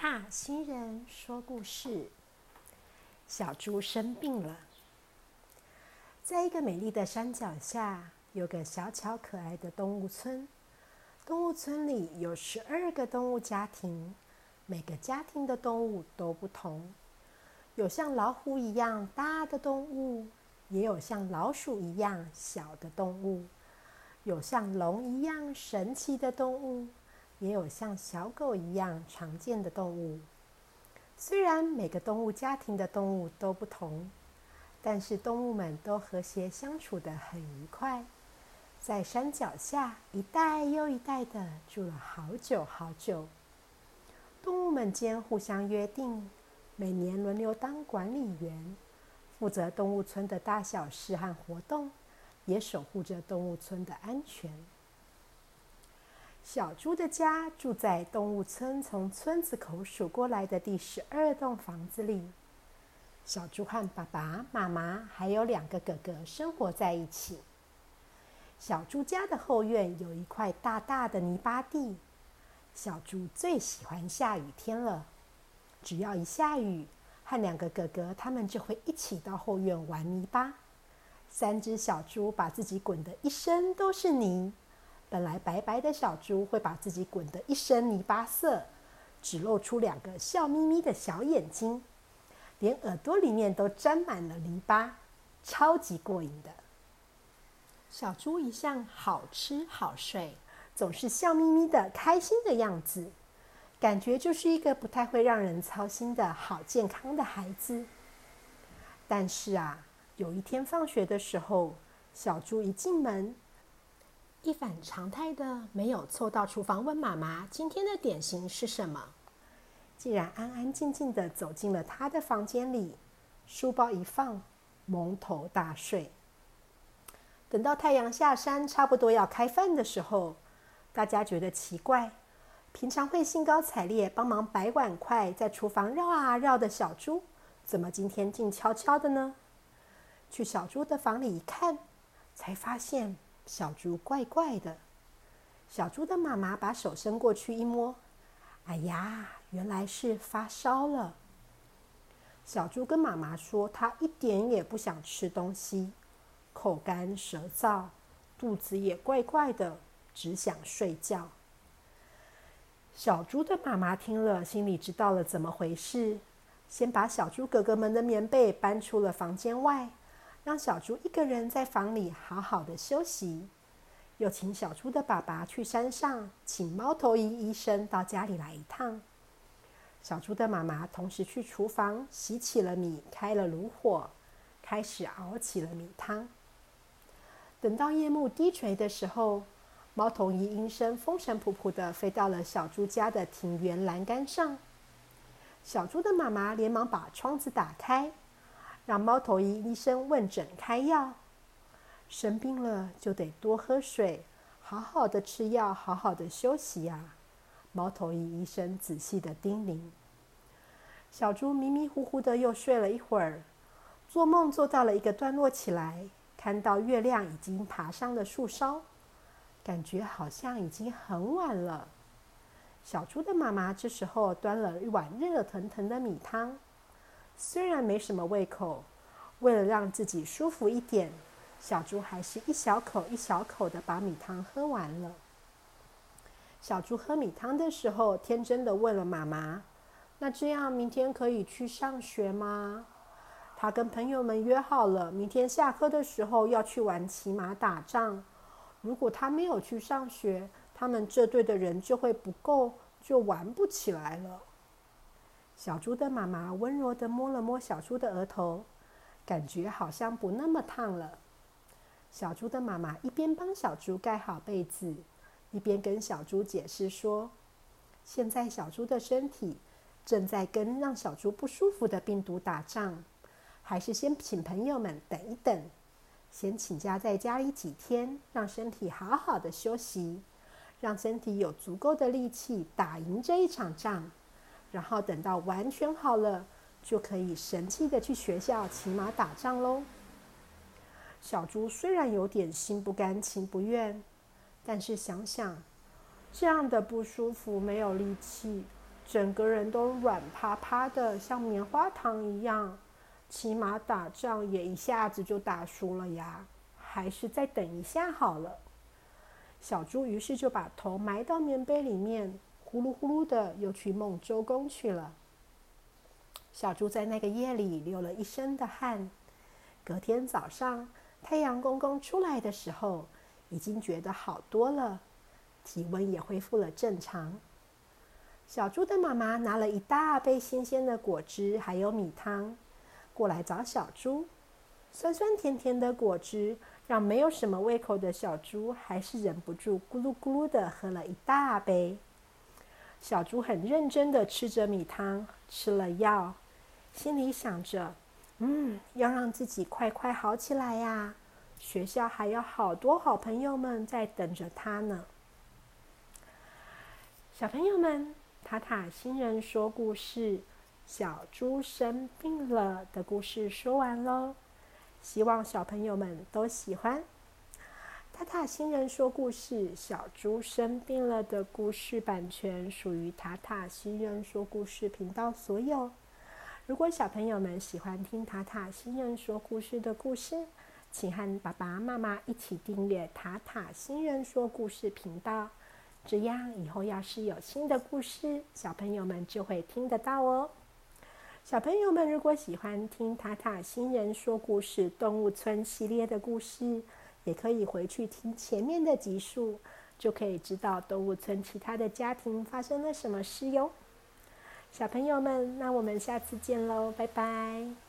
塔星人说故事：小猪生病了。在一个美丽的山脚下，有个小巧可爱的动物村。动物村里有十二个动物家庭，每个家庭的动物都不同。有像老虎一样大的动物，也有像老鼠一样小的动物，有像龙一样神奇的动物。也有像小狗一样常见的动物。虽然每个动物家庭的动物都不同，但是动物们都和谐相处的很愉快。在山脚下，一代又一代的住了好久好久。动物们间互相约定，每年轮流当管理员，负责动物村的大小事和活动，也守护着动物村的安全。小猪的家住在动物村从村子口数过来的第十二栋房子里。小猪和爸爸妈妈还有两个哥哥生活在一起。小猪家的后院有一块大大的泥巴地。小猪最喜欢下雨天了。只要一下雨，和两个哥哥他们就会一起到后院玩泥巴。三只小猪把自己滚得一身都是泥。本来白白的小猪会把自己滚得一身泥巴色，只露出两个笑眯眯的小眼睛，连耳朵里面都沾满了泥巴，超级过瘾的。小猪一向好吃好睡，总是笑眯眯的开心的样子，感觉就是一个不太会让人操心的好健康的孩子。但是啊，有一天放学的时候，小猪一进门。一反常态的没有凑到厨房问妈妈今天的点心是什么，竟然安安静静的走进了他的房间里，书包一放，蒙头大睡。等到太阳下山，差不多要开饭的时候，大家觉得奇怪，平常会兴高采烈帮忙摆碗筷，在厨房绕啊绕的小猪，怎么今天静悄悄的呢？去小猪的房里一看，才发现。小猪怪怪的，小猪的妈妈把手伸过去一摸，哎呀，原来是发烧了。小猪跟妈妈说，他一点也不想吃东西，口干舌燥，肚子也怪怪的，只想睡觉。小猪的妈妈听了，心里知道了怎么回事，先把小猪哥哥们的棉被搬出了房间外。让小猪一个人在房里好好的休息，又请小猪的爸爸去山上请猫头鹰医生到家里来一趟。小猪的妈妈同时去厨房洗起了米，开了炉火，开始熬起了米汤。等到夜幕低垂的时候，猫头鹰医生风尘仆仆的飞到了小猪家的庭园栏杆上。小猪的妈妈连忙把窗子打开。让猫头鹰医生问诊开药，生病了就得多喝水，好好的吃药，好好的休息呀。猫头鹰医生仔细的叮咛。小猪迷迷糊糊的又睡了一会儿，做梦做到了一个段落起来，看到月亮已经爬上了树梢，感觉好像已经很晚了。小猪的妈妈这时候端了一碗热腾腾的米汤。虽然没什么胃口，为了让自己舒服一点，小猪还是一小口一小口的把米汤喝完了。小猪喝米汤的时候，天真的问了妈妈：“那这样明天可以去上学吗？”他跟朋友们约好了，明天下课的时候要去玩骑马打仗。如果他没有去上学，他们这队的人就会不够，就玩不起来了。小猪的妈妈温柔的摸了摸小猪的额头，感觉好像不那么烫了。小猪的妈妈一边帮小猪盖好被子，一边跟小猪解释说：“现在小猪的身体正在跟让小猪不舒服的病毒打仗，还是先请朋友们等一等，先请假在家里几天，让身体好好的休息，让身体有足够的力气打赢这一场仗。”然后等到完全好了，就可以神气的去学校骑马打仗喽。小猪虽然有点心不甘情不愿，但是想想这样的不舒服、没有力气，整个人都软趴趴的，像棉花糖一样。骑马打仗也一下子就打输了呀，还是再等一下好了。小猪于是就把头埋到棉被里面，呼噜呼噜的又去梦周公去了。小猪在那个夜里流了一身的汗，隔天早上太阳公公出来的时候，已经觉得好多了，体温也恢复了正常。小猪的妈妈拿了一大杯新鲜的果汁，还有米汤。过来找小猪，酸酸甜甜的果汁让没有什么胃口的小猪还是忍不住咕噜咕噜的喝了一大杯。小猪很认真的吃着米汤，吃了药，心里想着：“嗯，要让自己快快好起来呀！学校还有好多好朋友们在等着他呢。”小朋友们，塔塔新人说故事。小猪生病了的故事说完喽，希望小朋友们都喜欢。塔塔新人说故事，小猪生病了的故事版权属于塔塔新人说故事频道所有。如果小朋友们喜欢听塔塔新人说故事的故事，请和爸爸妈妈一起订阅塔塔新人说故事频道，这样以后要是有新的故事，小朋友们就会听得到哦。小朋友们，如果喜欢听塔塔新人说故事动物村系列的故事，也可以回去听前面的集数，就可以知道动物村其他的家庭发生了什么事哟。小朋友们，那我们下次见喽，拜拜。